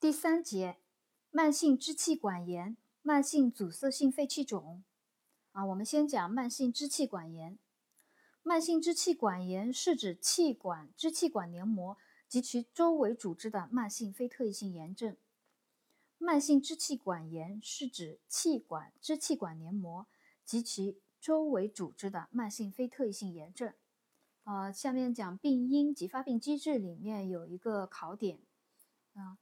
第三节，慢性支气管炎、慢性阻塞性肺气肿。啊，我们先讲慢性支气管炎。慢性支气管炎是指气管、支气管黏膜及其周围组织的慢性非特异性炎症。慢性支气管炎是指气管、支气管黏膜及其周围组织的慢性非特异性炎症。呃，下面讲病因及发病机制里面有一个考点啊。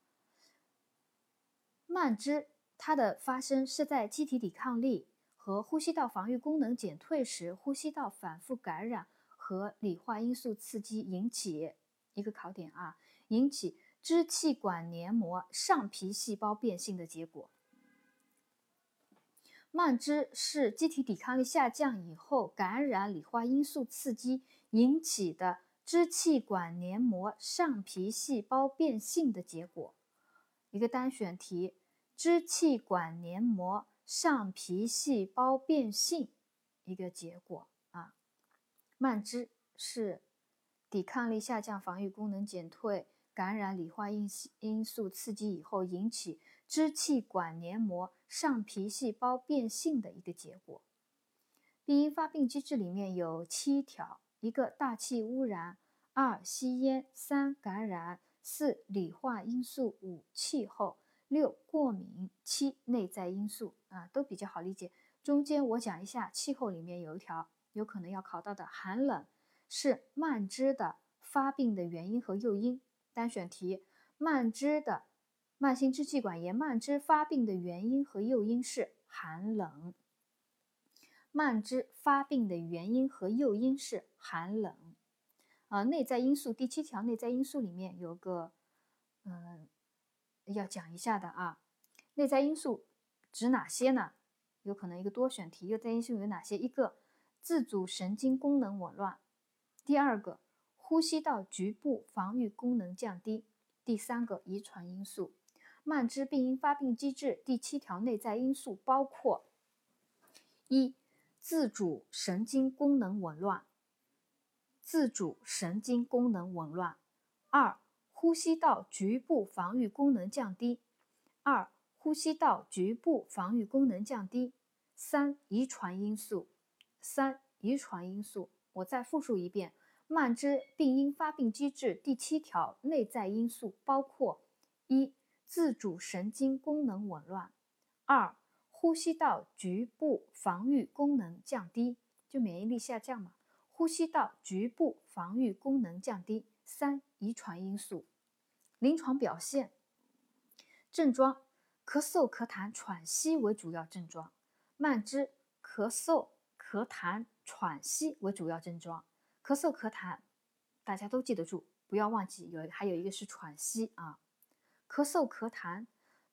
慢支它的发生是在机体抵抗力和呼吸道防御功能减退时，呼吸道反复感染和理化因素刺激引起一个考点啊，引起支气管黏膜上皮细胞变性的结果。慢支是机体抵抗力下降以后，感染理化因素刺激引起的支气管黏膜上皮细胞变性的结果。一个单选题。支气管黏膜上皮细胞变性一个结果啊，慢支是抵抗力下降、防御功能减退、感染理化因因素刺激以后引起支气管黏膜上皮细胞变性的一个结果。病因发病机制里面有七条：一个大气污染，二吸烟，三感染，四理化因素，五气候。六过敏，七内在因素啊，都比较好理解。中间我讲一下气候里面有一条有可能要考到的，寒冷是慢支的发病的原因和诱因。单选题，慢支的慢性支气管炎慢支发病的原因和诱因是寒冷。慢支发病的原因和诱因是寒冷。啊，内在因素第七条内在因素里面有个，嗯。要讲一下的啊，内在因素指哪些呢？有可能一个多选题，内在因素有哪些？一个自主神经功能紊乱，第二个呼吸道局部防御功能降低，第三个遗传因素。慢支病因发病机制第七条内在因素包括：一、自主神经功能紊乱；自主神经功能紊乱；二。呼吸道局部防御功能降低，二、呼吸道局部防御功能降低，三、遗传因素，三、遗传因素。我再复述一遍：慢支病因发病机制第七条内在因素包括：一、自主神经功能紊乱；二、呼吸道局部防御功能降低，就免疫力下降嘛。呼吸道局部防御功能降低。三、遗传因素。临床表现症状：咳嗽、咳痰、喘息为主要症状。慢支咳嗽、咳痰、喘息为主要症状。咳嗽、咳痰，大家都记得住，不要忘记有还有一个是喘息啊。咳嗽、咳痰，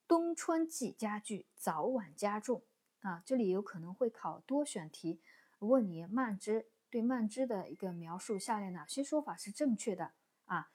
冬春季加剧，早晚加重啊。这里有可能会考多选题，问你慢支对慢支的一个描述，下列哪些说法是正确的啊？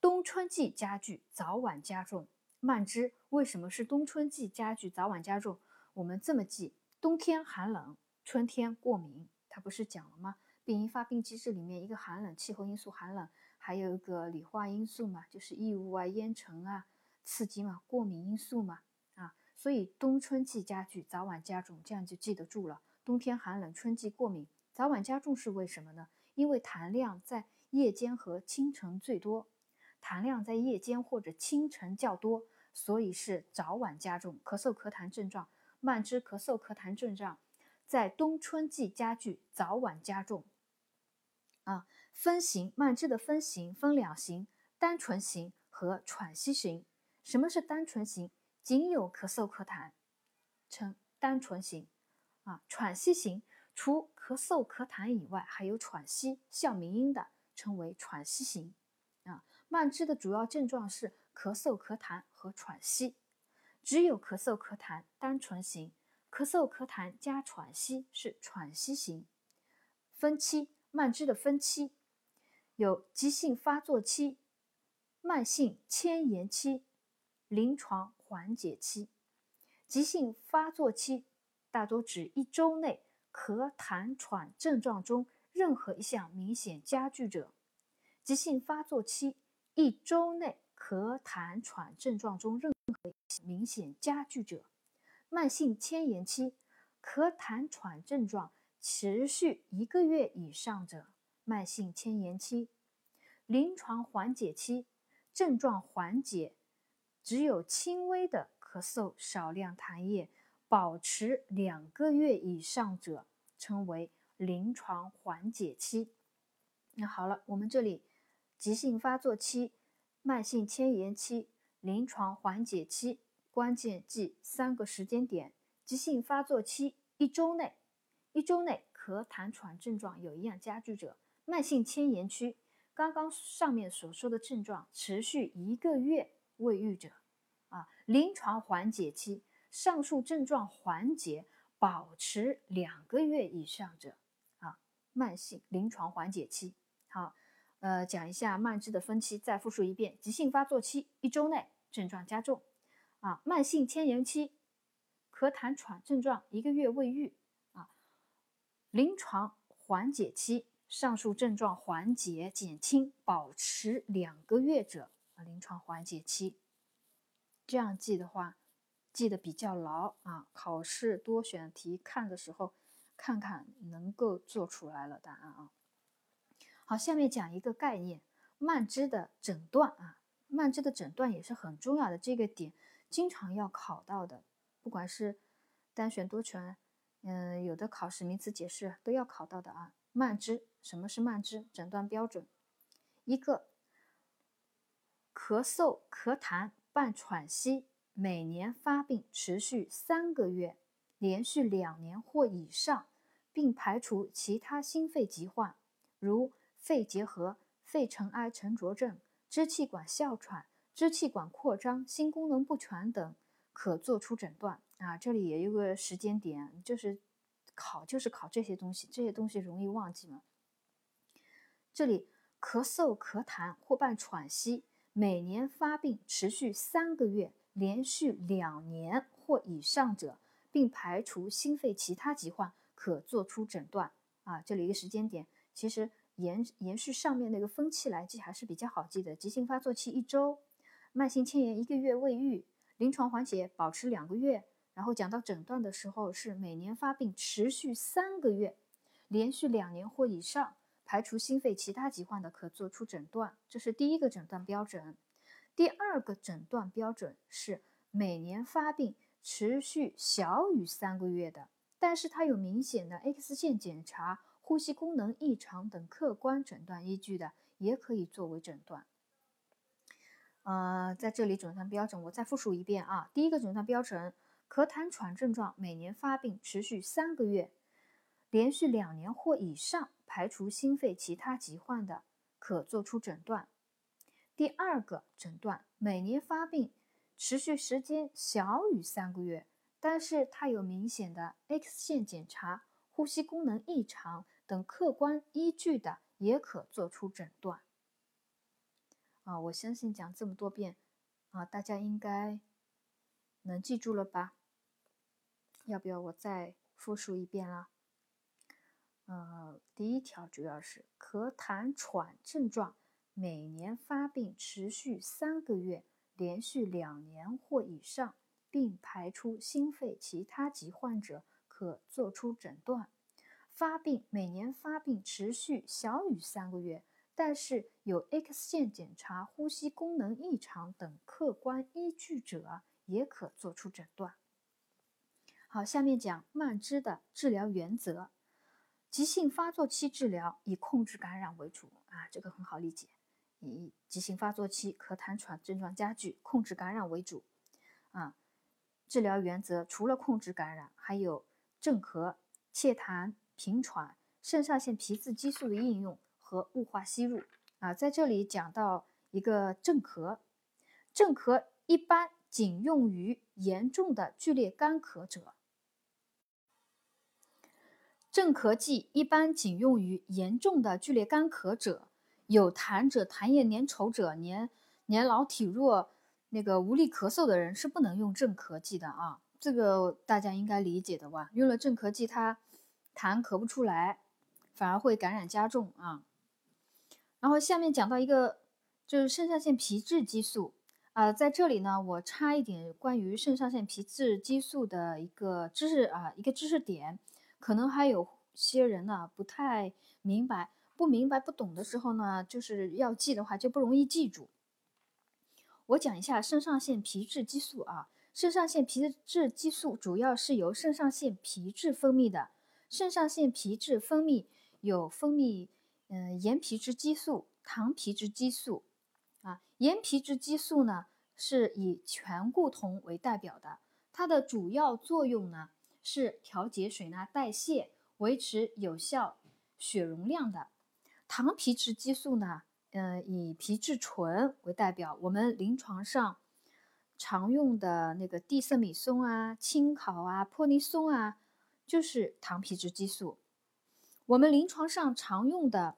冬春季加剧，早晚加重。慢支为什么是冬春季加剧，早晚加重？我们这么记：冬天寒冷，春天过敏。它不是讲了吗？病因发病机制里面一个寒冷，气候因素寒冷，还有一个理化因素嘛，就是异物啊、烟尘啊刺激嘛，过敏因素嘛啊。所以冬春季加剧，早晚加重，这样就记得住了。冬天寒冷，春季过敏，早晚加重是为什么呢？因为痰量在夜间和清晨最多。痰量在夜间或者清晨较多，所以是早晚加重。咳嗽、咳痰症状，慢支咳嗽、咳痰症状在冬春季加剧，早晚加重。啊，分型，慢支的分型分两型：单纯型和喘息型。什么是单纯型？仅有咳嗽、咳痰，称单纯型。啊，喘息型除咳嗽、咳痰以外，还有喘息、哮鸣音的，称为喘息型。啊，慢支的主要症状是咳嗽、咳痰和喘息，只有咳嗽、咳痰单纯型，咳嗽、咳痰加喘息是喘息型。分期，慢支的分期有急性发作期、慢性迁延期、临床缓解期。急性发作期大多指一周内咳痰喘症状中任何一项明显加剧者。急性发作期一周内，咳痰喘症状中任何明显加剧者，慢性迁延期，咳痰喘症状持续一个月以上者，慢性迁延期，临床缓解期，症状缓解，只有轻微的咳嗽，少量痰液，保持两个月以上者，称为临床缓解期。那好了，我们这里急性发作期、慢性迁延期、临床缓解期，关键记三个时间点：急性发作期一周内，一周内咳痰喘症状有一样加剧者；慢性迁延期，刚刚上面所说的症状持续一个月未愈者；啊，临床缓解期，上述症状缓解保持两个月以上者；啊，慢性临床缓解期。好，呃，讲一下慢支的分期，再复述一遍：急性发作期一周内症状加重，啊，慢性迁延期，咳痰喘症状一个月未愈，啊，临床缓解期，上述症状缓解减轻保持两个月者，啊，临床缓解期。这样记的话，记得比较牢啊，考试多选题看的时候，看看能够做出来了答案啊。好，下面讲一个概念，慢支的诊断啊，慢支的诊断也是很重要的，这个点经常要考到的，不管是单选多选，嗯，有的考试名词解释都要考到的啊。慢支，什么是慢支？诊断标准，一个咳嗽、咳痰伴喘息，每年发病持续三个月，连续两年或以上，并排除其他心肺疾患，如。肺结核、肺尘埃沉着症、支气管哮喘、支气管扩张、心功能不全等，可做出诊断啊。这里也有个时间点，就是考就是考这些东西，这些东西容易忘记吗？这里咳嗽、咳痰或伴喘息，每年发病持续三个月，连续两年或以上者，并排除心肺其他疾患，可做出诊断啊。这里一个时间点，其实。延延续上面那个分期来记还是比较好记的。急性发作期一周，慢性迁延一个月未愈，临床缓解保持两个月。然后讲到诊断的时候是每年发病持续三个月，连续两年或以上，排除心肺其他疾患的可做出诊断。这是第一个诊断标准。第二个诊断标准是每年发病持续小于三个月的，但是它有明显的 X 线检查。呼吸功能异常等客观诊断依据的，也可以作为诊断。呃，在这里诊断标准，我再复述一遍啊。第一个诊断标准：咳痰喘症状每年发病持续三个月，连续两年或以上，排除心肺其他疾患的，可做出诊断。第二个诊断：每年发病持续时间小于三个月，但是它有明显的 X 线检查、呼吸功能异常。等客观依据的也可做出诊断。啊，我相信讲这么多遍，啊，大家应该能记住了吧？要不要我再复述一遍啦？呃，第一条主要是咳痰喘症状每年发病持续三个月，连续两年或以上，并排除心肺其他疾患者，可做出诊断。发病每年发病持续小于三个月，但是有 X 线检查、呼吸功能异常等客观依据者，也可做出诊断。好，下面讲慢支的治疗原则。急性发作期治疗以控制感染为主啊，这个很好理解。以急性发作期咳痰喘症状加剧，控制感染为主啊。治疗原则除了控制感染，还有镇咳、祛痰。平喘、肾上腺皮质激素的应用和雾化吸入啊，在这里讲到一个镇咳，镇咳一般仅用于严重的剧烈干咳者。镇咳剂一般仅用于严重的剧烈干咳者，有痰者、痰液粘稠者、年年老体弱、那个无力咳嗽的人是不能用镇咳剂的啊，这个大家应该理解的吧？用了镇咳剂，它痰咳不出来，反而会感染加重啊。然后下面讲到一个，就是肾上腺皮质激素啊，在这里呢，我插一点关于肾上腺皮质激素的一个知识啊，一个知识点，可能还有些人呢不太明白，不明白不懂的时候呢，就是要记的话就不容易记住。我讲一下肾上腺皮质激素啊，肾上腺皮质激素主要是由肾上腺皮质分泌的，肾上腺皮质分泌有分泌嗯盐皮质激素、糖皮质激素。啊，盐皮质激素呢是以醛固酮为代表的，它的主要作用呢是调节水钠代谢，维持有效血容量的。糖皮质激素呢，嗯，以皮质醇为代表，我们临床上常用的那个地塞米松啊、青考啊、泼尼松啊，就是糖皮质激素。我们临床上常用的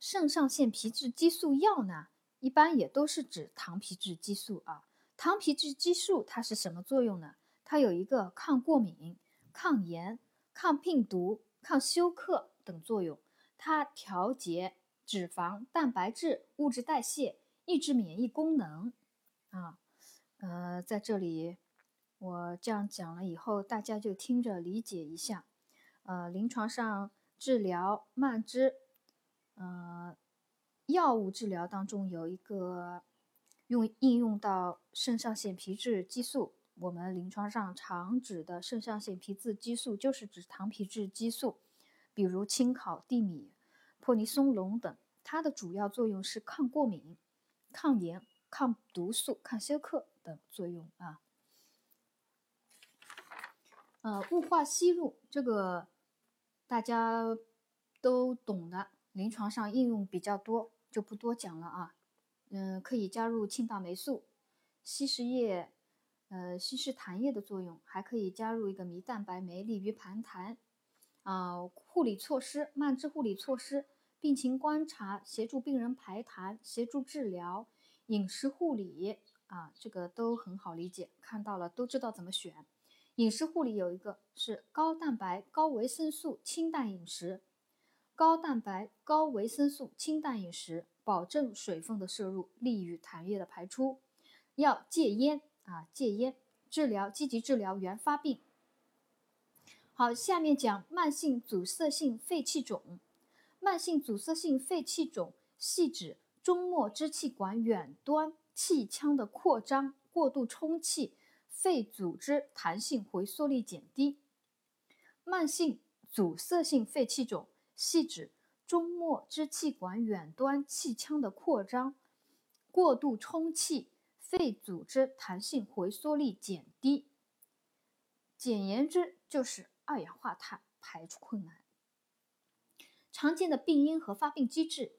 肾上腺皮质激素药呢？一般也都是指糖皮质激素啊。糖皮质激素它是什么作用呢？它有一个抗过敏、抗炎、抗病毒、抗休克等作用。它调节脂肪、蛋白质、物质代谢，抑制免疫功能。啊，呃，在这里我这样讲了以后，大家就听着理解一下。呃，临床上治疗慢支，呃。药物治疗当中有一个用应用到肾上腺皮质激素，我们临床上常指的肾上腺皮质激素就是指糖皮质激素，比如青考、地米、泼尼松龙等，它的主要作用是抗过敏、抗炎、抗毒素、抗休克等作用啊。呃，雾化吸入这个大家都懂的，临床上应用比较多。就不多讲了啊，嗯，可以加入庆大霉素、稀释液，呃，稀释痰液的作用，还可以加入一个醚蛋白酶，利于盘痰。啊，护理措施，慢支护理措施，病情观察，协助病人排痰，协助治疗，饮食护理啊，这个都很好理解，看到了都知道怎么选。饮食护理有一个是高蛋白、高维生素、清淡饮食。高蛋白、高维生素、清淡饮食，保证水分的摄入，利于痰液的排出。要戒烟啊，戒烟，治疗积极治疗原发病。好，下面讲慢性阻塞性肺气肿。慢性阻塞性肺气肿系指中末支气管远端气腔的扩张、过度充气，肺组织弹性回缩力减低。慢性阻塞性肺气肿。系指中末支气管远端气腔的扩张、过度充气，肺组织弹性回缩力减低。简言之，就是二氧化碳排出困难。常见的病因和发病机制，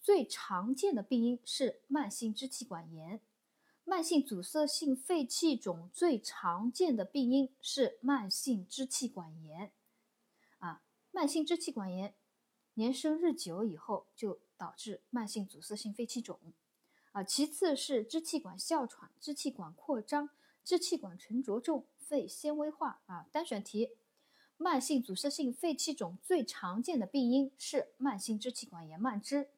最常见的病因是慢性支气管炎。慢性阻塞性肺气肿最常见的病因是慢性支气管炎。啊慢性支气管炎年深日久以后，就导致慢性阻塞性肺气肿。啊，其次是支气管哮喘、支气管扩张、支气管沉着重、肺纤维化。啊，单选题：慢性阻塞性肺气肿最常见的病因是慢性支气管炎慢支，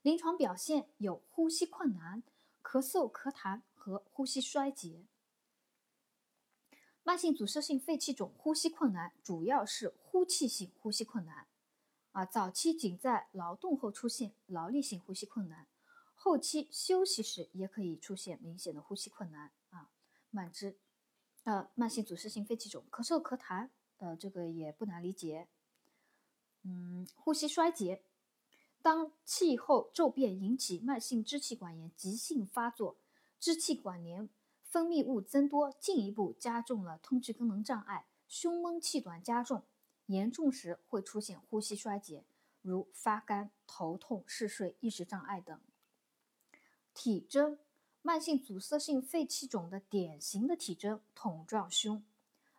临床表现有呼吸困难、咳嗽、咳痰和呼吸衰竭。慢性阻塞性肺气肿呼吸困难，主要是呼气性呼吸困难，啊，早期仅在劳动后出现劳力性呼吸困难，后期休息时也可以出现明显的呼吸困难，啊，慢支，呃，慢性阻塞性肺气肿，咳嗽咳痰，呃，这个也不难理解，嗯，呼吸衰竭，当气候骤变引起慢性支气管炎急性发作，支气管炎。分泌物增多，进一步加重了通气功能障碍，胸闷气短加重，严重时会出现呼吸衰竭，如发干、头痛、嗜睡、意识障碍等。体征：慢性阻塞性肺气肿的典型的体征桶状胸，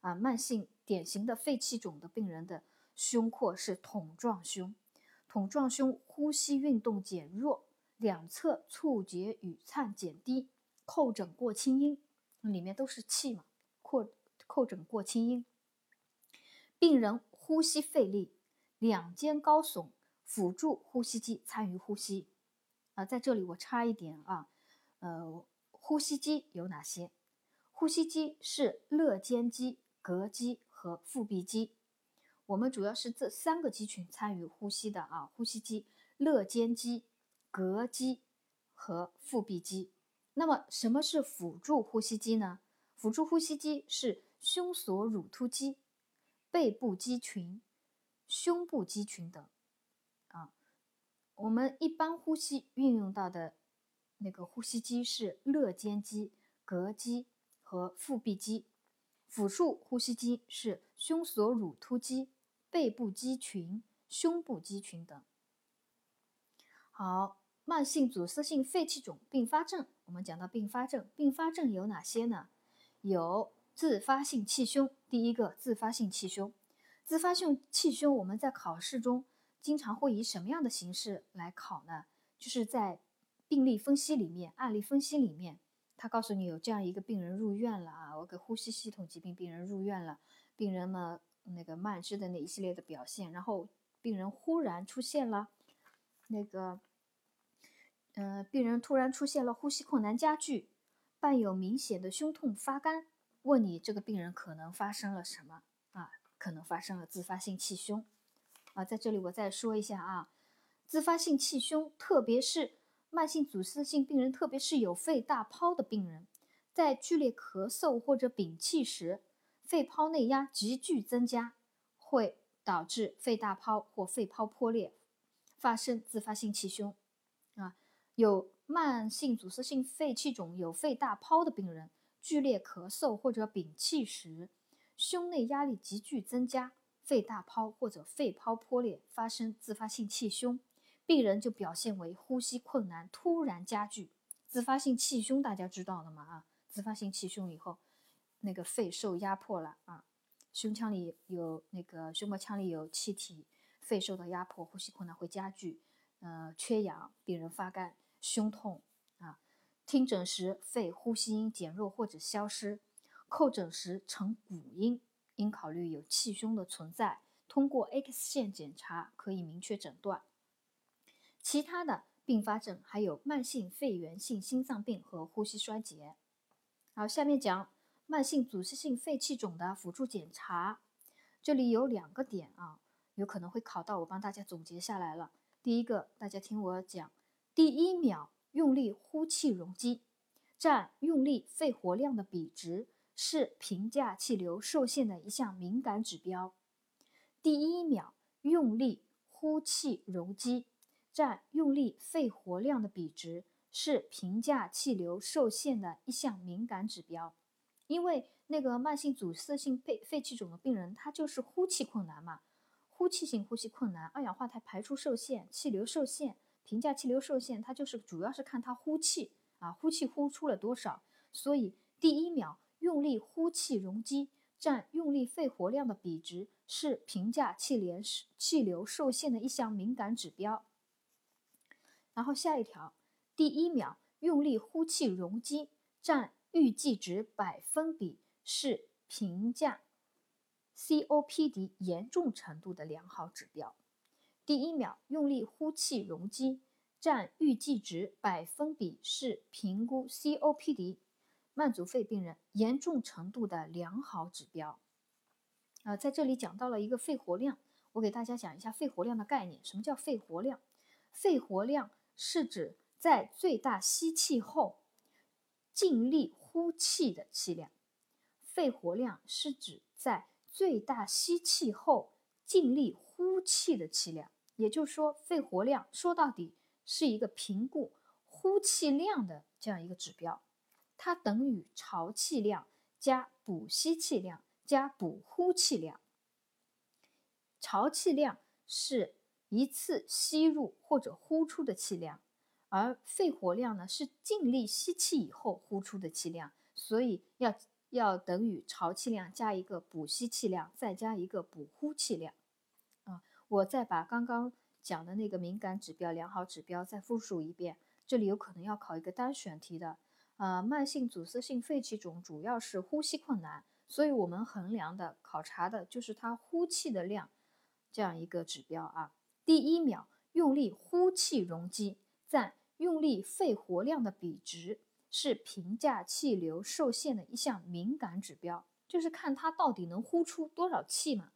啊，慢性典型的肺气肿的病人的胸廓是桶状胸，桶状胸呼吸运动减弱，两侧触觉与颤减低，叩诊过清音。里面都是气嘛，扩叩诊过清音。病人呼吸费力，两肩高耸，辅助呼吸机参与呼吸。啊，在这里我插一点啊，呃，呼吸肌有哪些？呼吸肌是肋间肌、膈肌和腹壁肌。我们主要是这三个肌群参与呼吸的啊。呼吸肌：肋间肌、膈肌和腹壁肌。那么什么是辅助呼吸肌呢？辅助呼吸肌是胸锁乳突肌、背部肌群、胸部肌群等。啊，我们一般呼吸运用到的那个呼吸肌是肋间肌、膈肌和腹壁肌。辅助呼吸肌是胸锁乳突肌、背部肌群、胸部肌群等。好，慢性阻塞性肺气肿并发症，我们讲到并发症，并发症有哪些呢？有自发性气胸。第一个，自发性气胸。自发性气胸，我们在考试中经常会以什么样的形式来考呢？就是在病例分析里面、案例分析里面。他告诉你有这样一个病人入院了啊，我给呼吸系统疾病病人入院了，病人呢那个慢支的那一系列的表现，然后病人忽然出现了那个，呃，病人突然出现了呼吸困难加剧，伴有明显的胸痛发干，问你这个病人可能发生了什么啊？可能发生了自发性气胸啊，在这里我再说一下啊，自发性气胸，特别是。慢性阻塞性病人，特别是有肺大泡的病人，在剧烈咳嗽或者屏气时，肺泡内压急剧增加，会导致肺大泡或肺泡破裂，发生自发性气胸。啊，有慢性阻塞性肺气肿、有肺大泡的病人，剧烈咳嗽或者屏气时，胸内压力急剧增加，肺大泡或者肺泡破裂，发生自发性气胸。病人就表现为呼吸困难突然加剧，自发性气胸大家知道了吗？啊，自发性气胸以后，那个肺受压迫了啊，胸腔里有那个胸膜腔里有气体，肺受到压迫，呼吸困难会加剧，呃，缺氧，病人发干，胸痛啊，听诊时肺呼吸音减弱或者消失，叩诊时呈鼓音，应考虑有气胸的存在，通过 X 线检查可以明确诊断。其他的并发症还有慢性肺源性心脏病和呼吸衰竭。好，下面讲慢性阻塞性肺气肿的辅助检查。这里有两个点啊，有可能会考到，我帮大家总结下来了。第一个，大家听我讲，第一秒用力呼气容积占用力肺活量的比值是评价气流受限的一项敏感指标。第一秒用力呼气容积。占用力肺活量的比值是评价气流受限的一项敏感指标，因为那个慢性阻塞性肺肺气肿的病人，他就是呼气困难嘛，呼气性呼吸困难，二氧化碳排出受限，气流受限，评价气流受限，它就是主要是看他呼气啊，呼气呼出了多少，所以第一秒用力呼气容积占用力肺活量的比值是评价气流气流受限的一项敏感指标。然后下一条，第一秒用力呼气容积占预计值百分比是评价 COPD 严重程度的良好指标。第一秒用力呼气容积占预计值百分比是评估 COPD 慢阻肺病人严重程度的良好指标。啊，在这里讲到了一个肺活量，我给大家讲一下肺活量的概念。什么叫肺活量？肺活量。是指在最大吸气后尽力呼气的气量。肺活量是指在最大吸气后尽力呼气的气量。也就是说，肺活量说到底是一个评估呼气量的这样一个指标，它等于潮气量加补吸气量加补呼气量。潮气量是。一次吸入或者呼出的气量，而肺活量呢是尽力吸气以后呼出的气量，所以要要等于潮气量加一个补吸气量，再加一个补呼气量。啊，我再把刚刚讲的那个敏感指标、良好指标再复述一遍。这里有可能要考一个单选题的。呃，慢性阻塞性肺气肿主要是呼吸困难，所以我们衡量的、考察的就是它呼气的量，这样一个指标啊。第一秒用力呼气容积占用力肺活量的比值是评价气流受限的一项敏感指标，就是看它到底能呼出多少气嘛。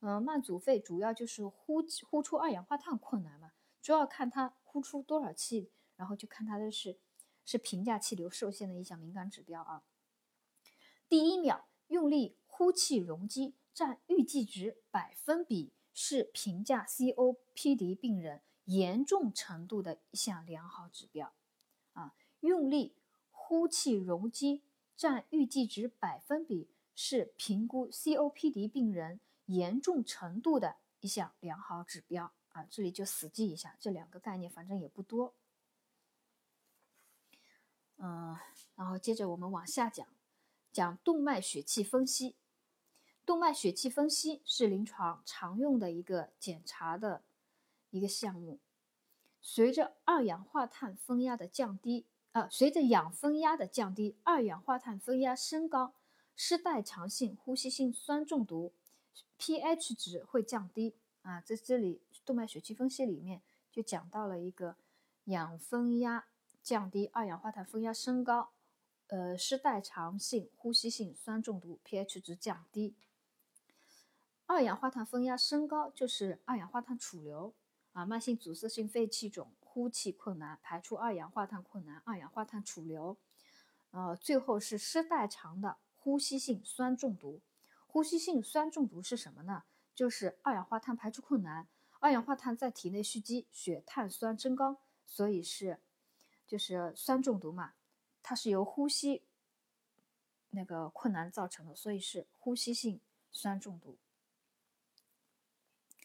嗯，慢阻肺主要就是呼呼出二氧化碳困难嘛，主要看它呼出多少气，然后就看它的是是评价气流受限的一项敏感指标啊。第一秒用力呼气容积占预计值百分比是评价 COPD 病人严重程度的一项良好指标啊，用力。呼气容积占预计值百分比是评估 COPD 病人严重程度的一项良好指标啊，这里就死记一下这两个概念，反正也不多。嗯，然后接着我们往下讲，讲动脉血气分析。动脉血气分析是临床常用的一个检查的一个项目，随着二氧化碳分压的降低。呃，随着氧分压的降低，二氧化碳分压升高，失代偿性呼吸性酸中毒 pH 值会降低啊。在这里动脉血气分析里面就讲到了一个氧分压降低，二氧化碳分压升高，呃，失代偿性呼吸性酸中毒 pH 值降低。二氧化碳分压升高就是二氧化碳储留啊，慢性阻塞性肺气肿。呼气困难，排出二氧化碳困难，二氧化碳储留，呃，最后是失代偿的呼吸性酸中毒。呼吸性酸中毒是什么呢？就是二氧化碳排出困难，二氧化碳在体内蓄积，血碳酸增高，所以是就是酸中毒嘛。它是由呼吸那个困难造成的，所以是呼吸性酸中毒。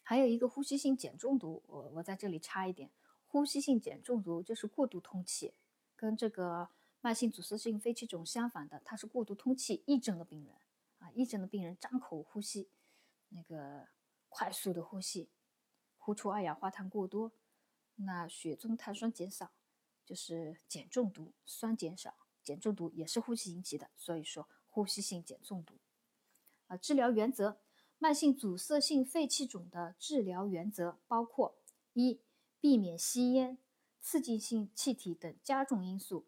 还有一个呼吸性碱中毒，我我在这里插一点。呼吸性碱中毒就是过度通气，跟这个慢性阻塞性肺气肿相反的，它是过度通气，癔症的病人啊，癔症的病人张口呼吸，那个快速的呼吸，呼出二氧化碳过多，那血中碳酸减少，就是碱中毒，酸减少，碱中毒也是呼吸引起的，所以说呼吸性碱中毒。啊，治疗原则，慢性阻塞性肺气肿的治疗原则包括一。避免吸烟、刺激性气体等加重因素。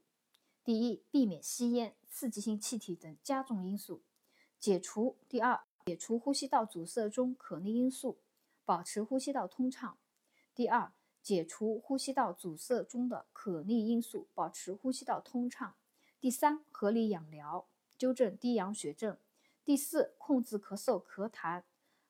第一，避免吸烟、刺激性气体等加重因素，解除。第二，解除呼吸道阻塞中可逆因素，保持呼吸道通畅。第二，解除呼吸道阻塞中的可逆因素，保持呼吸道通畅。第三，合理养疗，纠正低氧血症。第四，控制咳嗽、咳痰，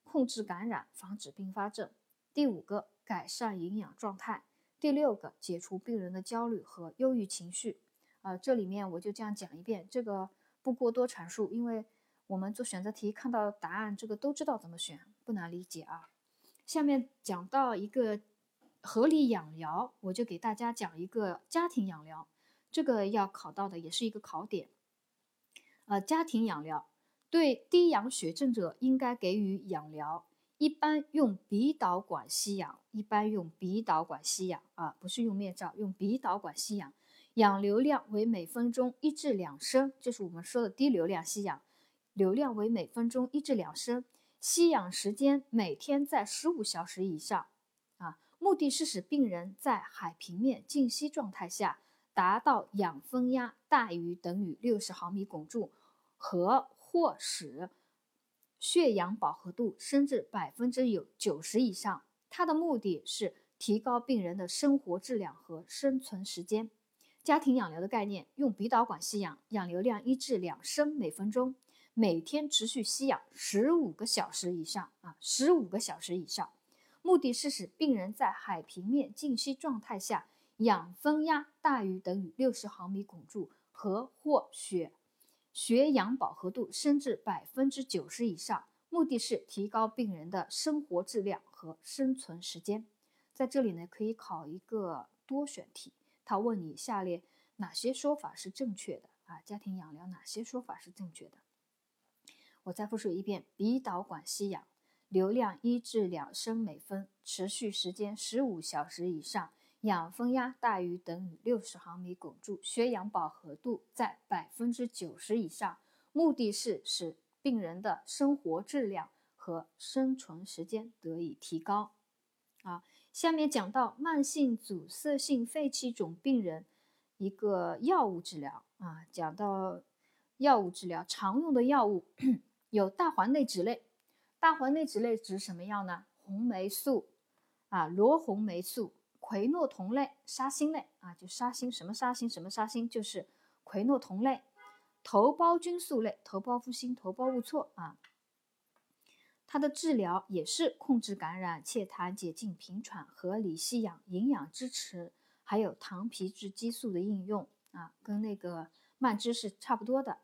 控制感染，防止并发症。第五个。改善营养状态。第六个，解除病人的焦虑和忧郁情绪。呃，这里面我就这样讲一遍，这个不过多阐述，因为我们做选择题看到答案，这个都知道怎么选，不难理解啊。下面讲到一个合理养疗，我就给大家讲一个家庭养疗，这个要考到的也是一个考点。呃，家庭养疗对低氧血症者应该给予养疗。一般用鼻导管吸氧，一般用鼻导管吸氧啊，不是用面罩，用鼻导管吸氧，氧流量为每分钟一至两升，就是我们说的低流量吸氧，流量为每分钟一至两升，吸氧时间每天在十五小时以上啊，目的是使病人在海平面静息状态下达到氧分压大于等于六十毫米汞柱和或使。血氧饱和度升至百分之有九十以上，它的目的是提高病人的生活质量和生存时间。家庭养疗的概念，用鼻导管吸氧，氧流量一至两升每分钟，每天持续吸氧十五个小时以上啊，十五个小时以上。目的是使病人在海平面静息状态下，氧分压大于等于六十毫米汞柱和或血。血氧饱和度升至百分之九十以上，目的是提高病人的生活质量和生存时间。在这里呢，可以考一个多选题，他问你下列哪些说法是正确的啊？家庭养疗哪些说法是正确的？我再复述一遍：鼻导管吸氧，流量一至两升每分，持续时间十五小时以上。氧分压大于等于六十毫米汞柱，血氧饱和度在百分之九十以上，目的是使病人的生活质量和生存时间得以提高。啊，下面讲到慢性阻塞性肺气肿病人一个药物治疗啊，讲到药物治疗常用的药物 有大环内酯类，大环内酯类指什么药呢？红霉素啊，罗红霉素、喹诺酮类、沙星类啊，就沙星什么沙星什么沙星，就是喹诺酮类。头孢菌素类，头孢复星、头孢兀唑啊，它的治疗也是控制感染、祛痰、解痉、平喘、合理吸氧、营养支持，还有糖皮质激素的应用啊，跟那个慢支是差不多的。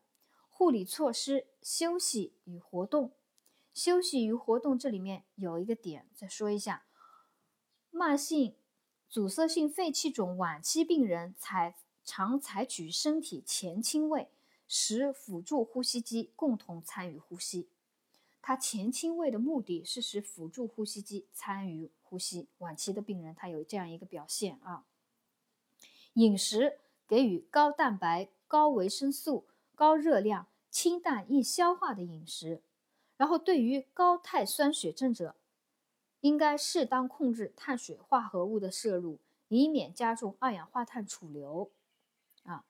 护理措施：休息与活动。休息与活动这里面有一个点，再说一下，慢性阻塞性肺气肿晚期病人采常采取身体前倾位。使辅助呼吸机共同参与呼吸，它前倾位的目的是使辅助呼吸机参与呼吸。晚期的病人他有这样一个表现啊。饮食给予高蛋白、高维生素、高热量、清淡易消化的饮食。然后对于高碳酸血症者，应该适当控制碳水化合物的摄入，以免加重二氧化碳储留。啊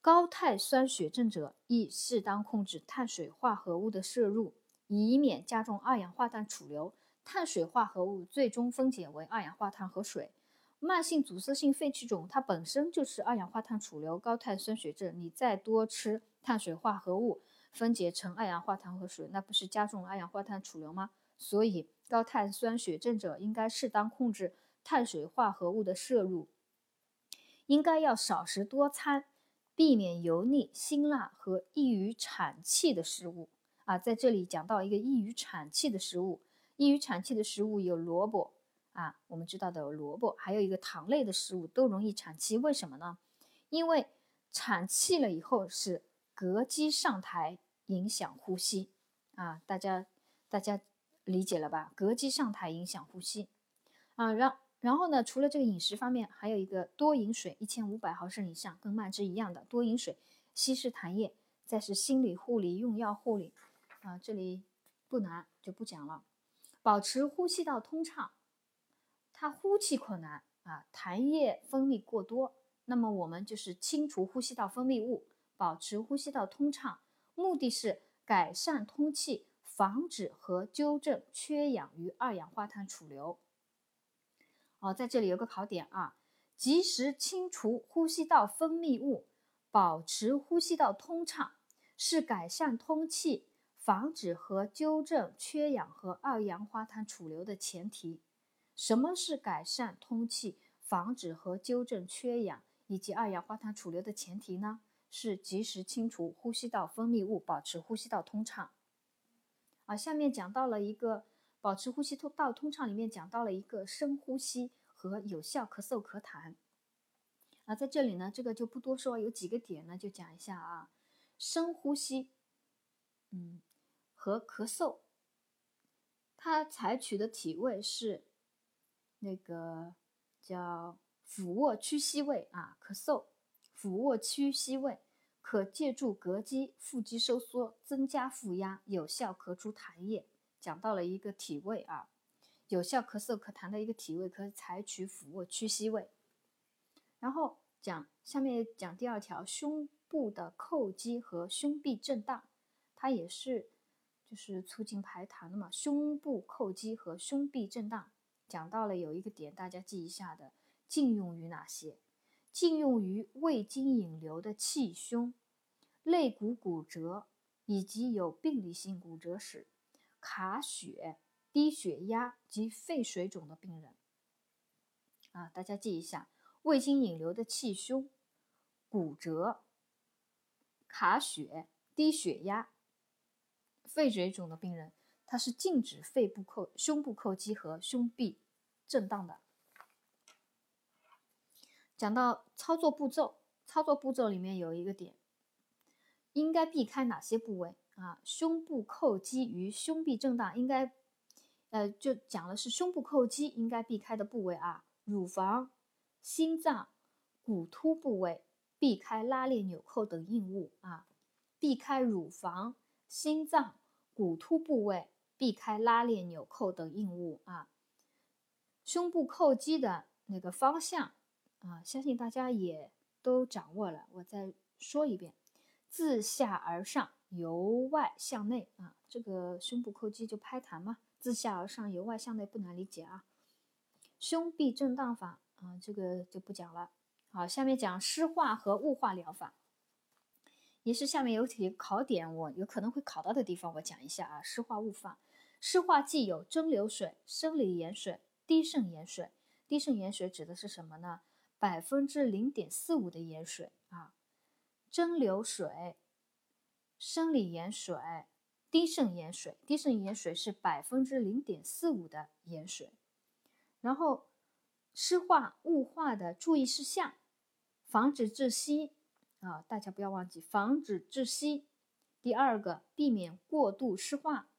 高碳酸血症者亦适当控制碳水化合物的摄入，以免加重二氧化碳储留。碳水化合物最终分解为二氧化碳和水。慢性阻塞性肺气肿它本身就是二氧化碳储留高碳酸血症，你再多吃碳水化合物分解成二氧化碳和水，那不是加重二氧化碳储留吗？所以高碳酸血症者应该适当控制碳水化合物的摄入，应该要少食多餐。避免油腻、辛辣和易于产气的食物啊，在这里讲到一个易于产气的食物，易于产气的食物有萝卜啊，我们知道的萝卜，还有一个糖类的食物都容易产气，为什么呢？因为产气了以后是膈肌上抬，影响呼吸啊，大家大家理解了吧？膈肌上抬影响呼吸啊，让。然后呢，除了这个饮食方面，还有一个多饮水，一千五百毫升以上，跟慢支一样的多饮水，稀释痰液。再是心理护理、用药护理，啊，这里不难就不讲了。保持呼吸道通畅，它呼气困难啊，痰液分泌过多，那么我们就是清除呼吸道分泌物，保持呼吸道通畅，目的是改善通气，防止和纠正缺氧与二氧化碳储留。哦，在这里有个考点啊，及时清除呼吸道分泌物，保持呼吸道通畅，是改善通气、防止和纠正缺氧和二氧化碳储留的前提。什么是改善通气、防止和纠正缺氧以及二氧化碳储留的前提呢？是及时清除呼吸道分泌物，保持呼吸道通畅。啊，下面讲到了一个。保持呼吸通道通畅里面讲到了一个深呼吸和有效咳嗽咳痰啊，在这里呢，这个就不多说，有几个点呢就讲一下啊。深呼吸，嗯，和咳嗽，它采取的体位是那个叫俯卧屈膝位啊。咳嗽，俯卧屈膝位可借助膈肌、腹肌收缩，增加腹压，有效咳出痰液。讲到了一个体位啊，有效咳嗽咳痰的一个体位，可采取俯卧屈膝位。然后讲下面讲第二条，胸部的叩击和胸壁震荡，它也是就是促进排痰的嘛。胸部叩击和胸壁震荡，讲到了有一个点，大家记一下的，禁用于哪些？禁用于胃经引流的气胸、肋骨骨折以及有病理性骨折史。卡血、低血压及肺水肿的病人，啊，大家记一下：胃经引流的气胸、骨折、卡血、低血压、肺水肿的病人，他是禁止肺部叩、胸部叩击和胸壁震荡的。讲到操作步骤，操作步骤里面有一个点，应该避开哪些部位？啊，胸部叩击与胸壁震荡应该，呃，就讲的是胸部叩击应该避开的部位啊，乳房、心脏、骨突部位，避开拉链、纽扣等硬物啊，避开乳房、心脏、骨突部位，避开拉链、纽扣等硬物啊。胸部叩击的那个方向啊，相信大家也都掌握了，我再说一遍：自下而上，由外向内啊。这个胸部叩击就拍弹嘛，自下而上，由外向内不难理解啊。胸壁震荡法啊，这个就不讲了。好，下面讲湿化和雾化疗法，也是下面有题考点，我有可能会考到的地方，我讲一下啊。湿化雾化，湿化既有蒸馏水、生理盐水、低渗盐水。低渗盐水指的是什么呢？百分之零点四五的盐水啊。蒸馏水、生理盐水、低渗盐水，低渗盐水是百分之零点四五的盐水。然后湿化、雾化的注意事项，防止窒息啊，大家不要忘记防止窒息。第二个，避免过度湿化，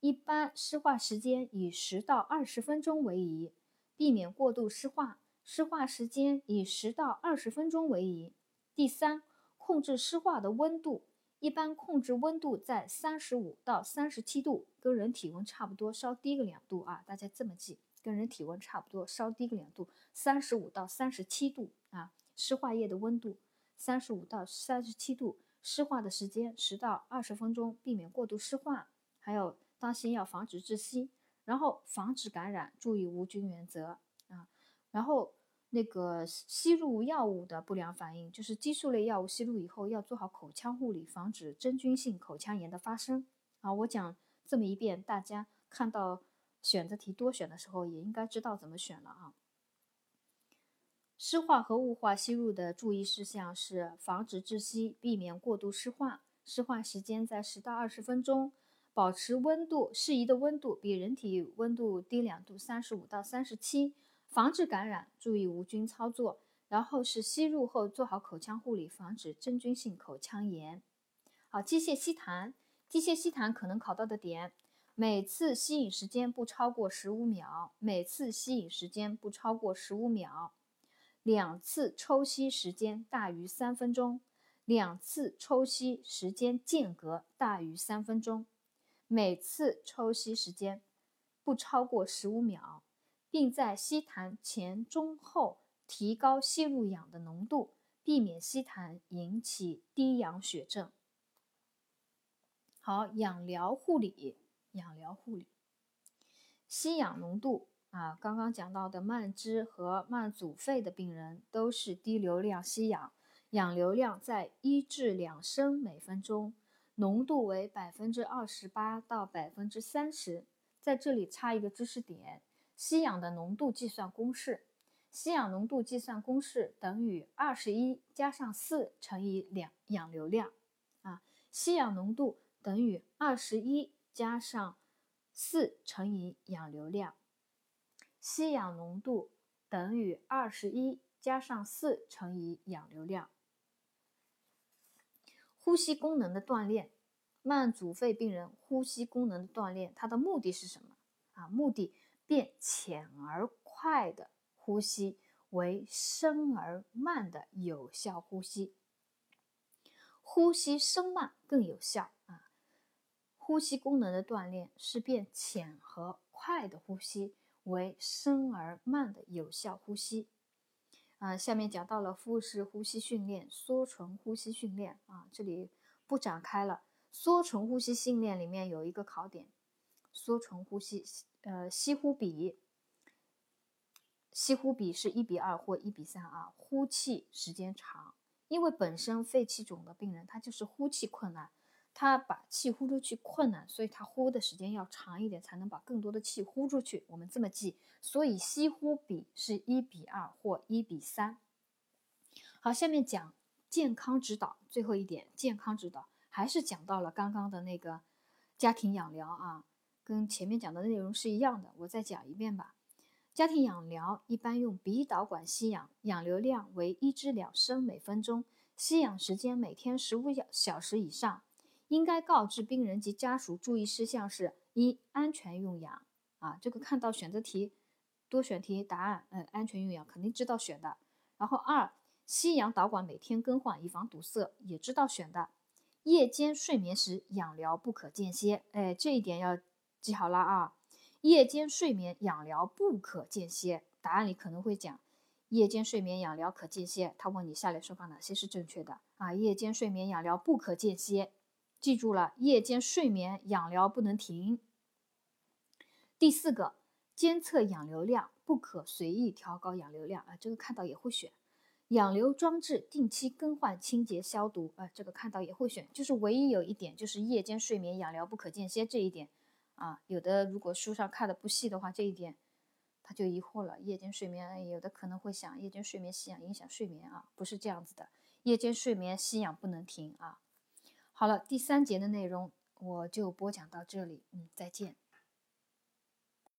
一般湿化时间以十到二十分钟为宜，避免过度湿化，湿化时间以十到二十分钟为宜。第三，控制湿化的温度，一般控制温度在三十五到三十七度，跟人体温差不多，稍低个两度啊，大家这么记。跟人体温差不多，稍低个两度，三十五到三十七度啊。湿化液的温度三十五到三十七度，湿化的时间十到二十分钟，避免过度湿化，还有当心要防止窒息，然后防止感染，注意无菌原则。然后那个吸入药物的不良反应，就是激素类药物吸入以后要做好口腔护理，防止真菌性口腔炎的发生啊。我讲这么一遍，大家看到。选择题多选的时候也应该知道怎么选了啊。湿化和雾化吸入的注意事项是防止窒息，避免过度湿化，湿化时间在十到二十分钟，保持温度适宜的温度，比人体温度低两度，三十五到三十七，防治感染，注意无菌操作。然后是吸入后做好口腔护理，防止真菌性口腔炎。好，机械吸痰，机械吸痰可能考到的点。每次吸引时间不超过十五秒，每次吸引时间不超过十五秒，两次抽吸时间大于三分钟，两次抽吸时间间隔大于三分钟，每次抽吸时间不超过十五秒，并在吸痰前、中、后提高吸入氧的浓度，避免吸痰引起低氧血症。好，氧疗护理。氧疗护理，吸氧浓度啊，刚刚讲到的慢支和慢阻肺的病人都是低流量吸氧，氧流量在一至两升每分钟，浓度为百分之二十八到百分之三十。在这里插一个知识点：吸氧的浓度计算公式，吸氧浓度计算公式等于二十一加上四乘以两氧流量啊，吸氧浓度等于二十一。加上四乘以氧流量，吸氧浓度等于二十一加上四乘以氧流量。呼吸功能的锻炼，慢阻肺病人呼吸功能的锻炼，它的目的是什么啊？目的变浅而快的呼吸为深而慢的有效呼吸，呼吸深慢更有效啊。呼吸功能的锻炼是变浅和快的呼吸为深而慢的有效呼吸。啊，下面讲到了腹式呼吸训练、缩唇呼吸训练啊，这里不展开了。缩唇呼吸训练里面有一个考点，缩唇呼吸，呃，吸呼比，吸呼比是一比二或一比三啊，呼气时间长，因为本身肺气肿的病人他就是呼气困难。他把气呼出去困难，所以他呼的时间要长一点，才能把更多的气呼出去。我们这么记，所以吸呼比是一比二或一比三。好，下面讲健康指导，最后一点健康指导还是讲到了刚刚的那个家庭养疗啊，跟前面讲的内容是一样的。我再讲一遍吧。家庭养疗一般用鼻导管吸氧，氧流量为一至两升每分钟，吸氧时间每天十五小时以上。应该告知病人及家属注意事项是：一、安全用氧啊，这个看到选择题多选题答案，嗯，安全用氧肯定知道选的。然后二、吸氧导管每天更换，以防堵塞，也知道选的。夜间睡眠时氧疗不可间歇，哎，这一点要记好了啊。夜间睡眠氧疗不可间歇，答案里可能会讲，夜间睡眠养疗可间歇，他问你下列说法哪些是正确的啊？夜间睡眠养疗不可间歇，记住了，夜间睡眠养疗不能停。第四个，监测氧流量不可随意调高氧流量啊，这个看到也会选。氧流装置定期更换、清洁、消毒啊，这个看到也会选。就是唯一有一点，就是夜间睡眠养疗不可间歇这一点啊，有的如果书上看的不细的话，这一点。他就疑惑了，夜间睡眠有的可能会想，夜间睡眠吸氧影响睡眠啊，不是这样子的，夜间睡眠吸氧不能停啊。好了，第三节的内容我就播讲到这里，嗯，再见。